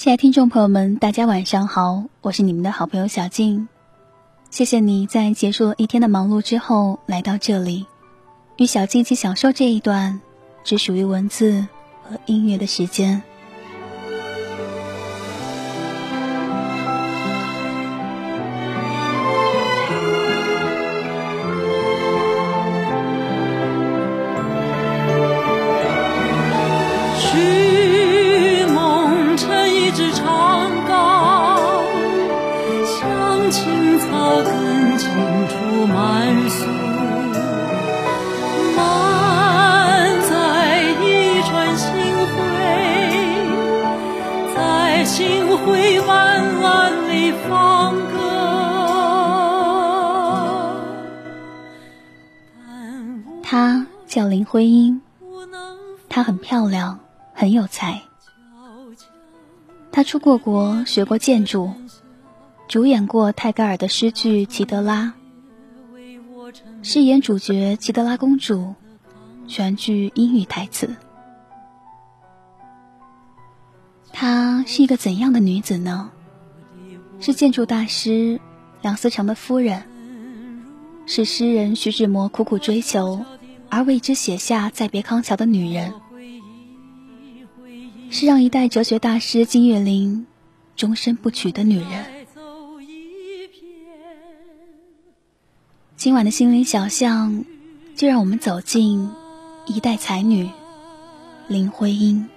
亲爱的听众朋友们，大家晚上好，我是你们的好朋友小静。谢谢你在结束了一天的忙碌之后来到这里，与小静一起享受这一段只属于文字和音乐的时间。她叫林徽因，她很漂亮。很有才，她出过国，学过建筑，主演过泰戈尔的诗剧《齐德拉》，饰演主角齐德拉公主，全剧英语台词。她是一个怎样的女子呢？是建筑大师梁思成的夫人，是诗人徐志摩苦苦追求而为之写下《再别康桥》的女人。是让一代哲学大师金岳霖终身不娶的女人。今晚的心灵小巷，就让我们走进一代才女林徽因。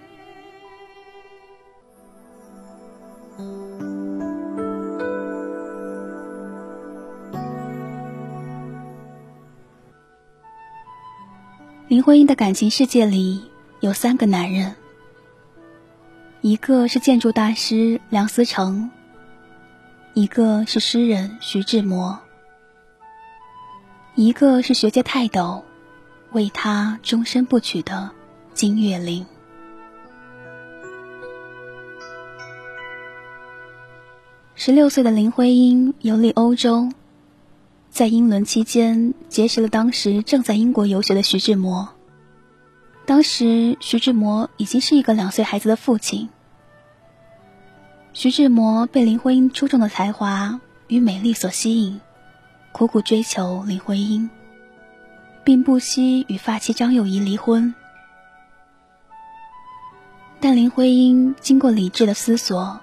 婚姻的感情世界里有三个男人。一个是建筑大师梁思成，一个是诗人徐志摩，一个是学界泰斗，为他终身不娶的金岳霖。十六岁的林徽因游历欧洲，在英伦期间结识了当时正在英国游学的徐志摩。当时，徐志摩已经是一个两岁孩子的父亲。徐志摩被林徽因出众的才华与美丽所吸引，苦苦追求林徽因，并不惜与发妻张幼仪离婚。但林徽因经过理智的思索，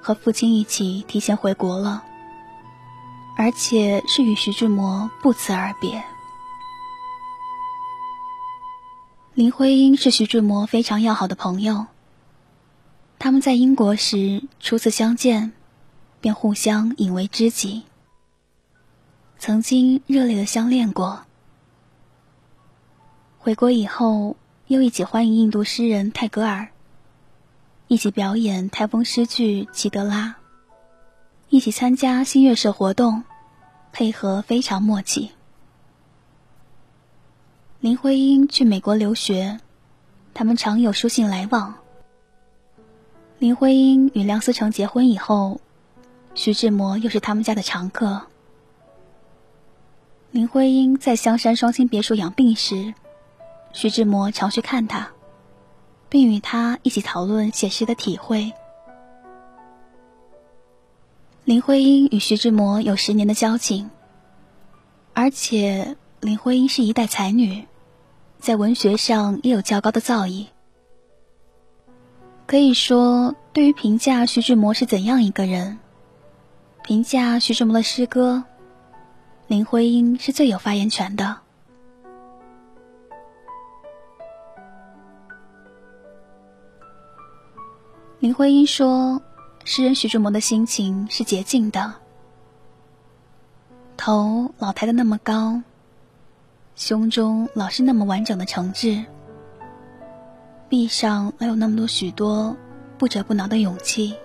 和父亲一起提前回国了，而且是与徐志摩不辞而别。林徽因是徐志摩非常要好的朋友。他们在英国时初次相见，便互相引为知己。曾经热烈的相恋过。回国以后，又一起欢迎印度诗人泰戈尔，一起表演台风诗句《齐德拉》，一起参加新月社活动，配合非常默契。林徽因去美国留学，他们常有书信来往。林徽因与梁思成结婚以后，徐志摩又是他们家的常客。林徽因在香山双清别墅养病时，徐志摩常去看她，并与她一起讨论写诗的体会。林徽因与徐志摩有十年的交情，而且林徽因是一代才女。在文学上也有较高的造诣，可以说，对于评价徐志摩是怎样一个人，评价徐志摩的诗歌，林徽因是最有发言权的。林徽因说：“诗人徐志摩的心情是洁净的，头老抬得那么高。”胸中老是那么完整的诚挚，臂上老有那么多许多不折不挠的勇气。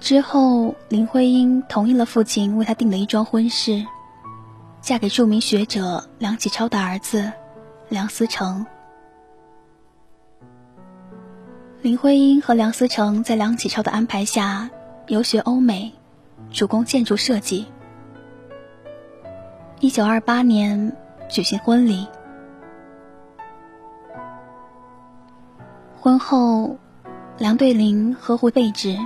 之后，林徽因同意了父亲为她定的一桩婚事，嫁给著名学者梁启超的儿子梁思成。林徽因和梁思成在梁启超的安排下游学欧美。主攻建筑设计。一九二八年举行婚礼。婚后，梁对林呵护备至，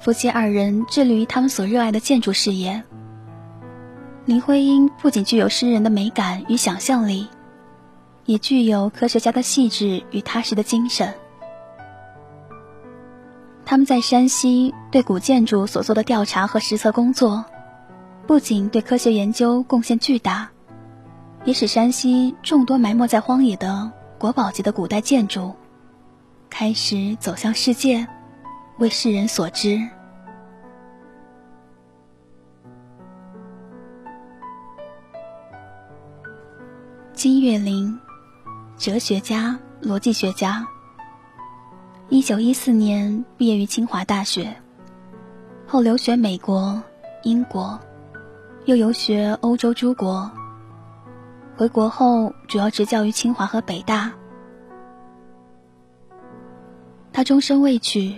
夫妻二人致力于他们所热爱的建筑事业。林徽因不仅具有诗人的美感与想象力，也具有科学家的细致与踏实的精神。他们在山西对古建筑所做的调查和实测工作，不仅对科学研究贡献巨大，也使山西众多埋没在荒野的国宝级的古代建筑，开始走向世界，为世人所知。金岳霖，哲学家、逻辑学家。一九一四年毕业于清华大学，后留学美国、英国，又游学欧洲诸国。回国后主要执教于清华和北大。他终身未娶，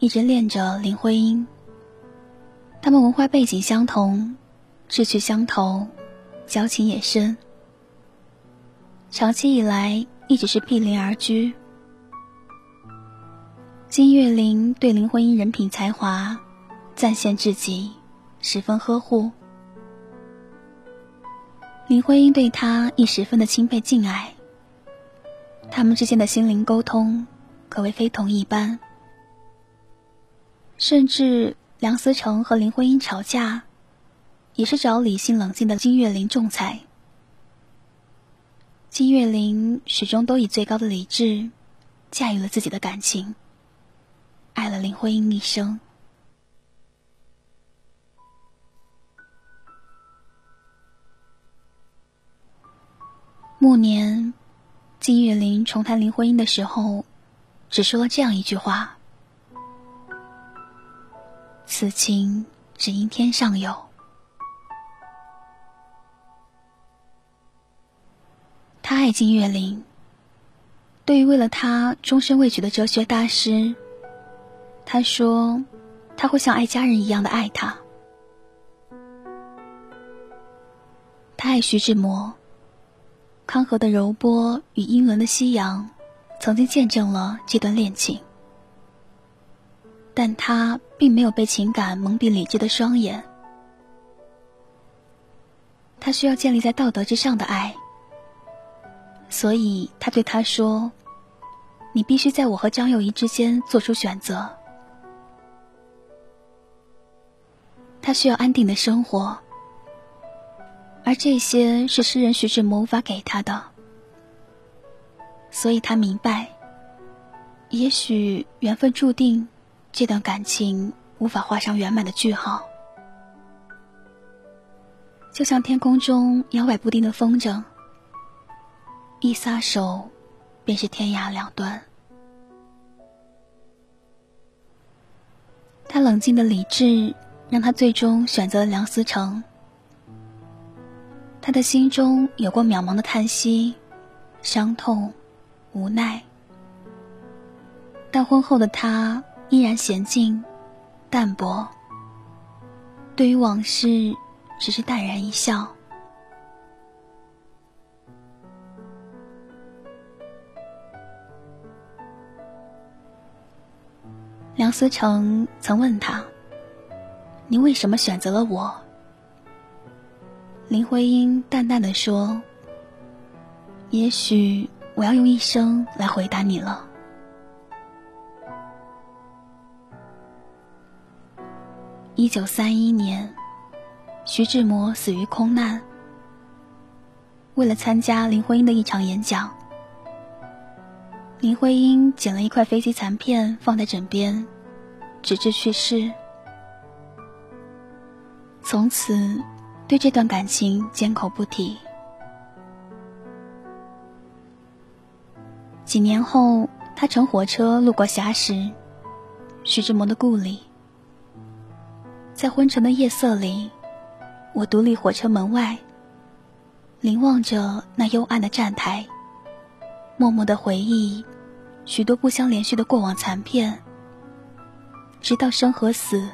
一直恋着林徽因。他们文化背景相同，志趣相投，交情也深。长期以来一直是毗邻而居。金岳霖对林徽因人品才华赞羡至极，十分呵护。林徽因对他亦十分的钦佩敬爱。他们之间的心灵沟通可谓非同一般。甚至梁思成和林徽因吵架，也是找理性冷静的金岳霖仲裁。金岳霖始终都以最高的理智驾驭了自己的感情。爱了林徽因一生。暮年，金岳霖重谈林徽因的时候，只说了这样一句话：“此情只应天上有。”他爱金岳霖。对于为了他终身未娶的哲学大师。他说：“他会像爱家人一样的爱他。他爱徐志摩。康河的柔波与英伦的夕阳，曾经见证了这段恋情。但他并没有被情感蒙蔽理智的双眼。他需要建立在道德之上的爱。所以他对他说：‘你必须在我和张幼仪之间做出选择。’”他需要安定的生活，而这些是诗人徐志摩无法给他的，所以他明白，也许缘分注定，这段感情无法画上圆满的句号，就像天空中摇摆不定的风筝，一撒手，便是天涯两端。他冷静的理智。让他最终选择了梁思成。他的心中有过渺茫的叹息、伤痛、无奈，但婚后的他依然娴静、淡泊。对于往事，只是淡然一笑。梁思成曾问他。你为什么选择了我？林徽因淡淡的说：“也许我要用一生来回答你了。”一九三一年，徐志摩死于空难。为了参加林徽因的一场演讲，林徽因捡了一块飞机残片放在枕边，直至去世。从此，对这段感情缄口不提。几年后，他乘火车路过霞石，徐志摩的故里。在昏沉的夜色里，我独立火车门外，凝望着那幽暗的站台，默默的回忆许多不相连续的过往残片，直到生和死。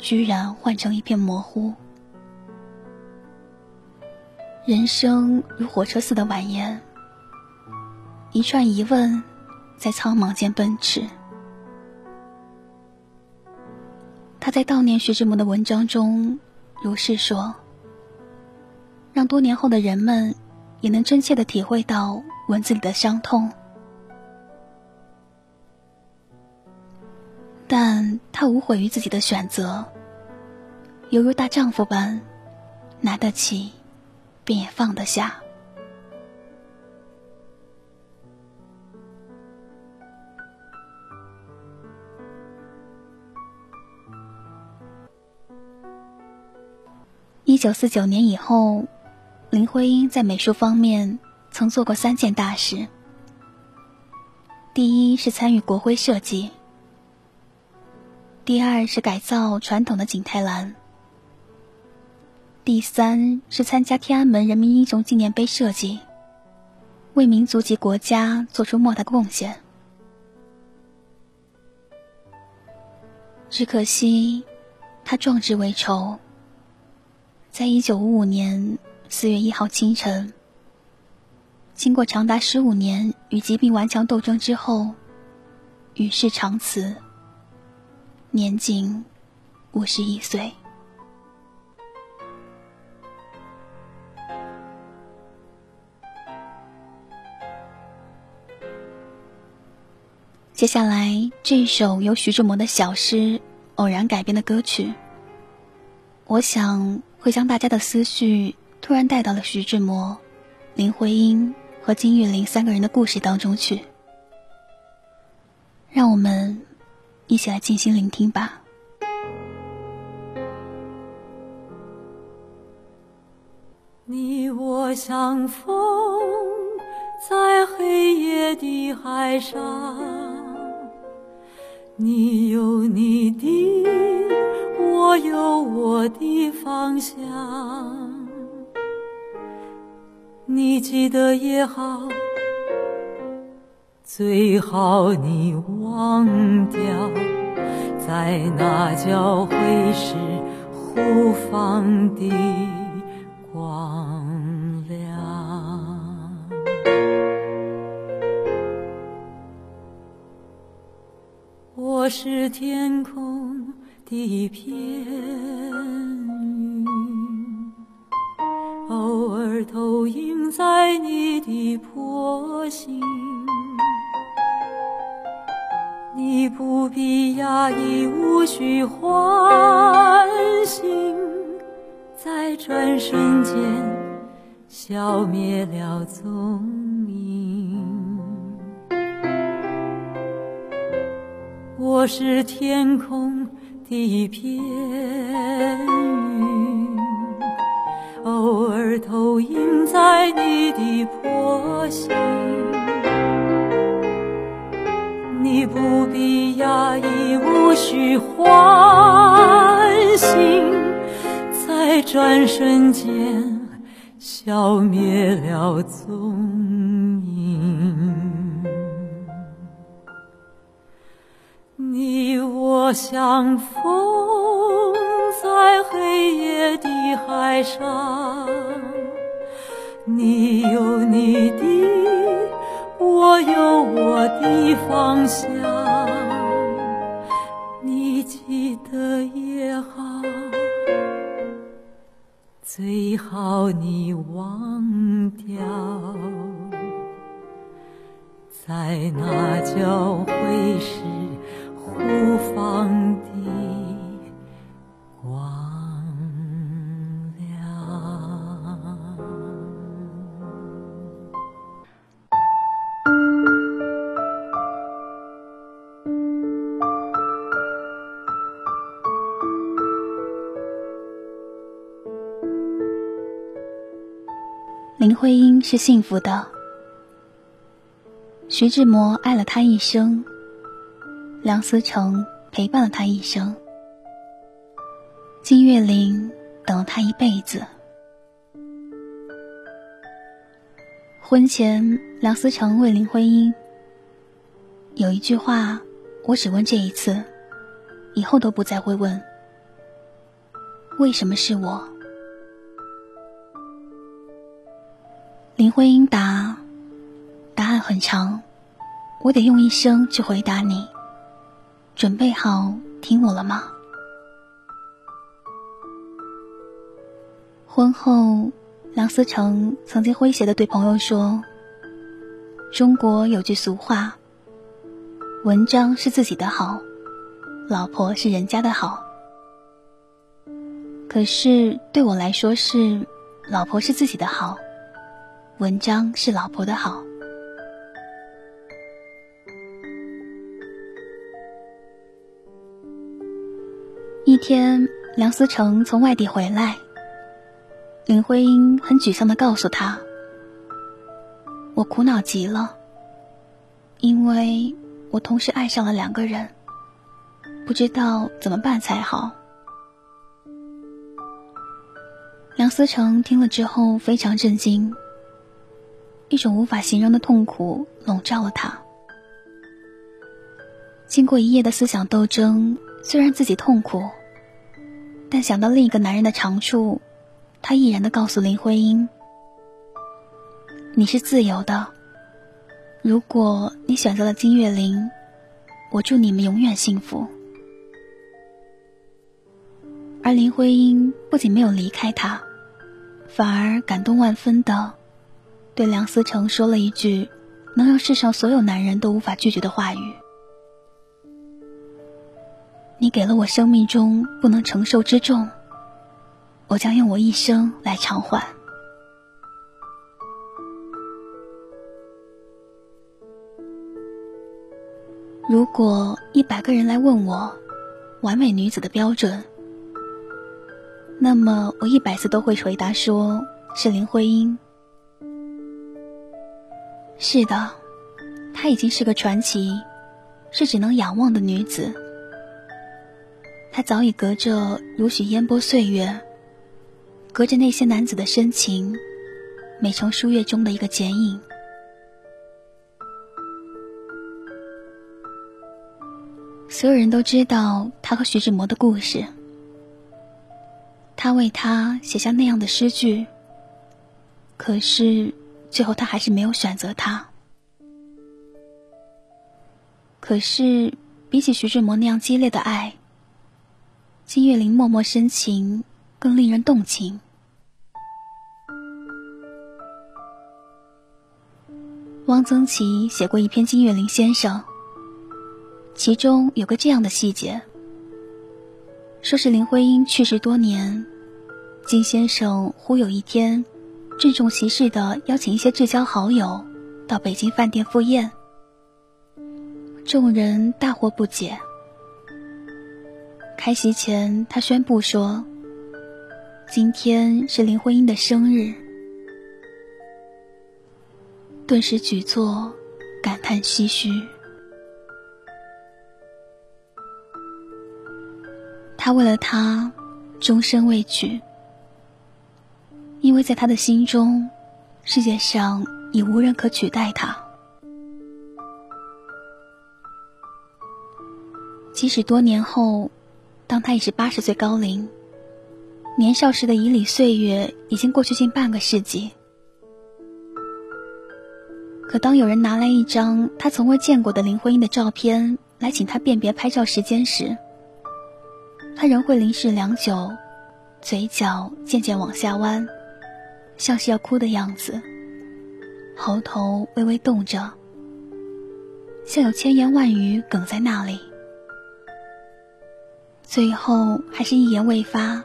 居然换成一片模糊。人生如火车似的蜿蜒，一串疑问在苍茫间奔驰。他在悼念徐志摩的文章中如是说：“让多年后的人们也能真切的体会到文字里的伤痛。”但他无悔于自己的选择，犹如大丈夫般，拿得起，便也放得下。一九四九年以后，林徽因在美术方面曾做过三件大事。第一是参与国徽设计。第二是改造传统的景泰蓝，第三是参加天安门人民英雄纪念碑设计，为民族及国家做出莫大贡献。只可惜，他壮志未酬，在一九五五年四月一号清晨，经过长达十五年与疾病顽强斗争之后，与世长辞。年仅五十一岁。接下来这首由徐志摩的小诗偶然改编的歌曲，我想会将大家的思绪突然带到了徐志摩、林徽因和金岳霖三个人的故事当中去，让我们。一起来静心聆听吧。你我相逢在黑夜的海上，你有你的，我有我的方向。你记得也好。最好你忘掉，在那交汇时互放的光亮。我是天空的一片云，偶尔投影在你的波心。你不必压抑，无需唤醒，在转瞬间消灭了踪影。我是天空的一片云，偶尔投影在你的波心。你不必压抑，无需唤醒，在转瞬间消灭了踪影。你我相逢在黑夜的海上，你有你的。我有我的方向，你记得也好，最好你忘掉，在那交汇时互放是幸福的，徐志摩爱了他一生，梁思成陪伴了他一生，金岳霖等了他一辈子。婚前，梁思成问林徽因：“有一句话，我只问这一次，以后都不再会问，为什么是我？”林徽因答：“答案很长，我得用一生去回答你。准备好听我了吗？婚后，梁思成曾经诙谐的对朋友说：“中国有句俗话，文章是自己的好，老婆是人家的好。可是对我来说是，老婆是自己的好，文章是老婆的好。”一天，梁思成从外地回来，林徽因很沮丧的告诉他：“我苦恼极了，因为我同时爱上了两个人，不知道怎么办才好。”梁思成听了之后非常震惊，一种无法形容的痛苦笼罩了他。经过一夜的思想斗争，虽然自己痛苦。但想到另一个男人的长处，他毅然的告诉林徽因：“你是自由的。如果你选择了金岳霖，我祝你们永远幸福。”而林徽因不仅没有离开他，反而感动万分的对梁思成说了一句能让世上所有男人都无法拒绝的话语。你给了我生命中不能承受之重，我将用我一生来偿还。如果一百个人来问我完美女子的标准，那么我一百次都会回答说是林徽因。是的，她已经是个传奇，是只能仰望的女子。她早已隔着如许烟波岁月，隔着那些男子的深情，美成书页中的一个剪影。所有人都知道他和徐志摩的故事，他为他写下那样的诗句。可是最后他还是没有选择他。可是比起徐志摩那样激烈的爱。金岳霖默默深情，更令人动情。汪曾祺写过一篇《金岳霖先生》，其中有个这样的细节：说是林徽因去世多年，金先生忽有一天，郑重其事的邀请一些至交好友到北京饭店赴宴，众人大惑不解。开席前，他宣布说：“今天是林徽因的生日。”顿时举座感叹唏嘘。他为了她终身未娶，因为在他的心中，世界上已无人可取代他。即使多年后。当他已是八十岁高龄，年少时的以礼岁月已经过去近半个世纪。可当有人拿来一张他从未见过的林徽因的照片来请他辨别拍照时间时，他仍会凝视良久，嘴角渐渐往下弯，像是要哭的样子，喉头微微动着，像有千言万语哽在那里。最后还是一言未发，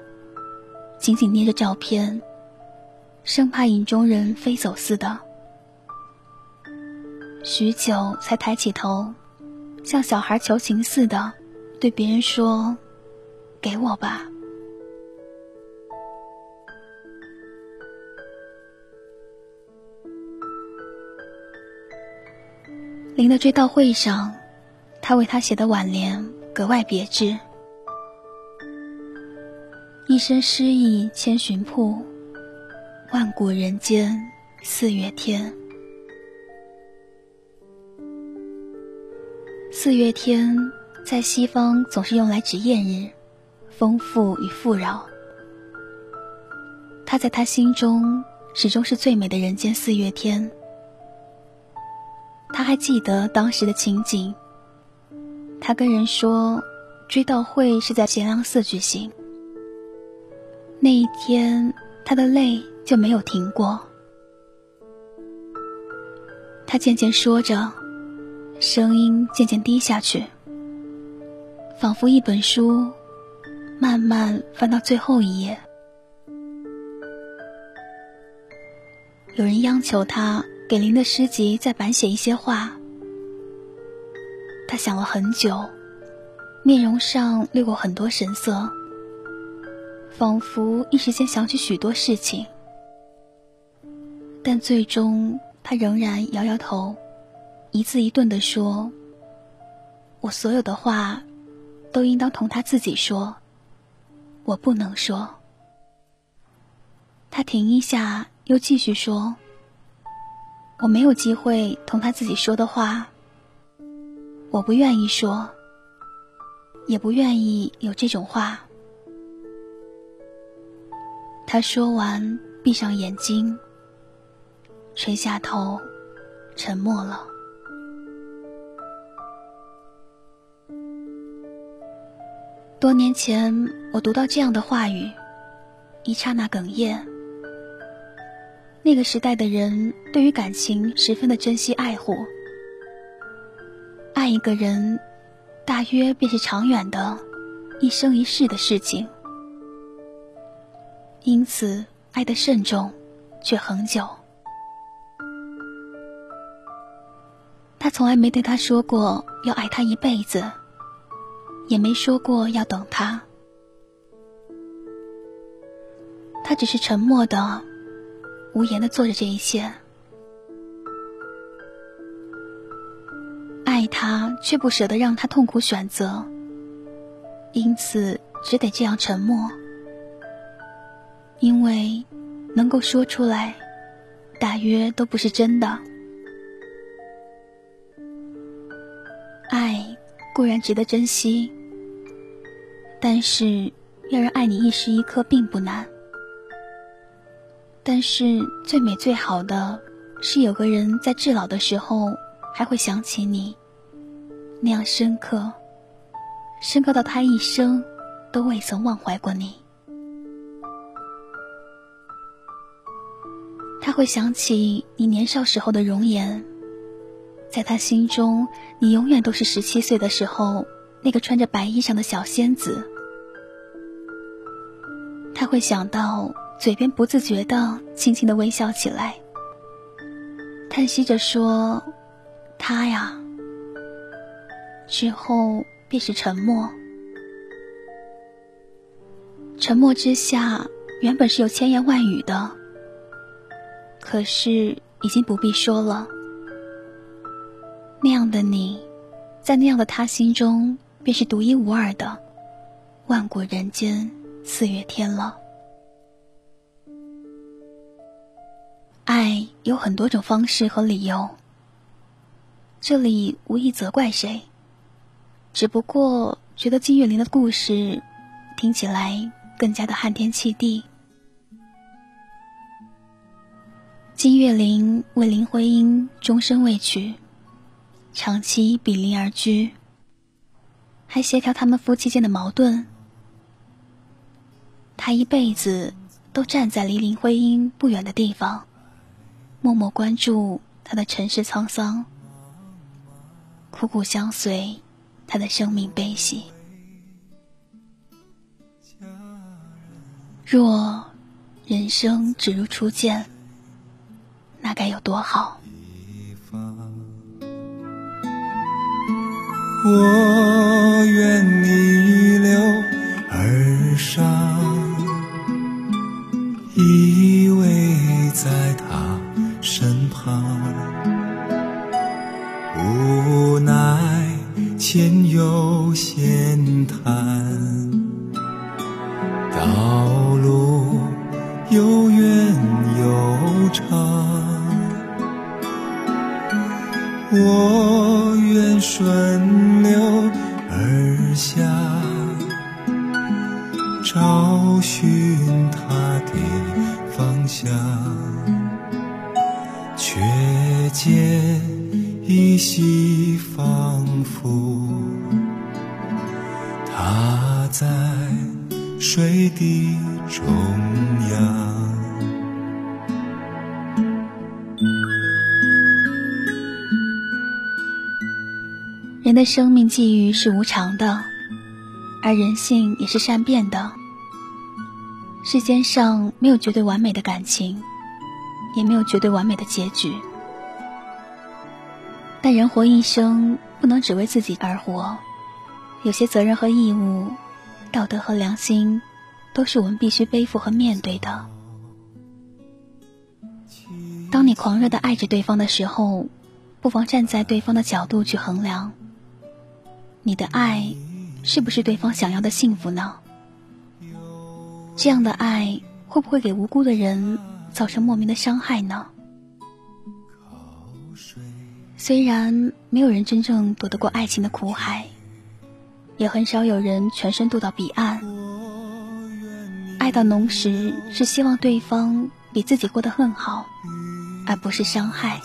紧紧捏着照片，生怕影中人飞走似的。许久才抬起头，像小孩求情似的，对别人说：“给我吧。”林的追悼会上，他为他写的挽联格外别致。一身诗意千寻瀑，万古人间四月天。四月天在西方总是用来指艳日、丰富与富饶。他在他心中始终是最美的人间四月天。他还记得当时的情景。他跟人说，追悼会是在贤良寺举行。那一天，他的泪就没有停过。他渐渐说着，声音渐渐低下去，仿佛一本书慢慢翻到最后一页。有人央求他给林的诗集再版写一些话，他想了很久，面容上掠过很多神色，仿佛一时间想起许多事情，但最终他仍然摇摇头，一字一顿地说：“我所有的话，都应当同他自己说，我不能说。”他停一下。又继续说：“我没有机会同他自己说的话，我不愿意说，也不愿意有这种话。”他说完，闭上眼睛，垂下头，沉默了。多年前，我读到这样的话语，一刹那哽咽。那个时代的人对于感情十分的珍惜爱护，爱一个人，大约便是长远的，一生一世的事情。因此，爱得慎重，却恒久。他从来没对他说过要爱他一辈子，也没说过要等他，他只是沉默的。无言的做着这一切，爱他却不舍得让他痛苦选择，因此只得这样沉默。因为能够说出来，大约都不是真的。爱固然值得珍惜，但是要人爱你一时一刻并不难。但是最美最好的，是有个人在至老的时候还会想起你，那样深刻，深刻到他一生都未曾忘怀过你。他会想起你年少时候的容颜，在他心中，你永远都是十七岁的时候那个穿着白衣裳的小仙子。他会想到。嘴边不自觉的轻轻的微笑起来，叹息着说：“他呀。”之后便是沉默。沉默之下，原本是有千言万语的，可是已经不必说了。那样的你，在那样的他心中，便是独一无二的，万古人间四月天了。爱有很多种方式和理由，这里无意责怪谁，只不过觉得金岳霖的故事听起来更加的撼天泣地。金岳霖为林徽因终身未娶，长期比邻而居，还协调他们夫妻间的矛盾。他一辈子都站在离林徽因不远的地方。默默关注他的尘世沧桑，苦苦相随他的生命悲喜。若人生只如初见，那该有多好？我愿逆流而上，依偎在。身旁，无奈前有险滩，道路又远又长，我愿顺流而下，找寻他的方向。却见依稀仿佛，他在水的中央。人的生命际遇是无常的，而人性也是善变的。世间上没有绝对完美的感情，也没有绝对完美的结局。但人活一生，不能只为自己而活，有些责任和义务，道德和良心，都是我们必须背负和面对的。当你狂热的爱着对方的时候，不妨站在对方的角度去衡量。你的爱，是不是对方想要的幸福呢？这样的爱会不会给无辜的人造成莫名的伤害呢？虽然没有人真正躲得过爱情的苦海，也很少有人全身渡到彼岸。爱到浓时，是希望对方比自己过得更好，而不是伤害。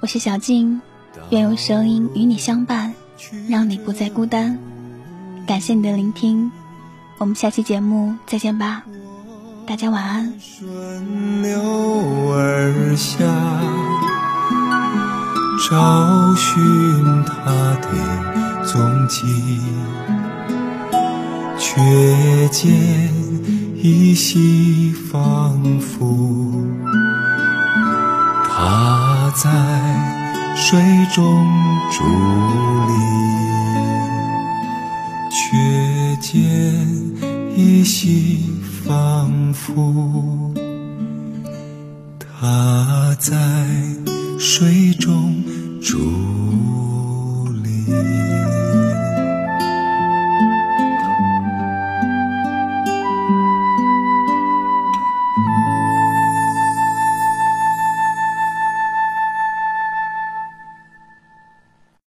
我是小静，愿用声音与你相伴，让你不再孤单。感谢你的聆听，我们下期节目再见吧，大家晚安。顺流而下，找寻他的踪迹，却见依稀仿佛。他在水中伫立，却见依稀仿佛。他在水中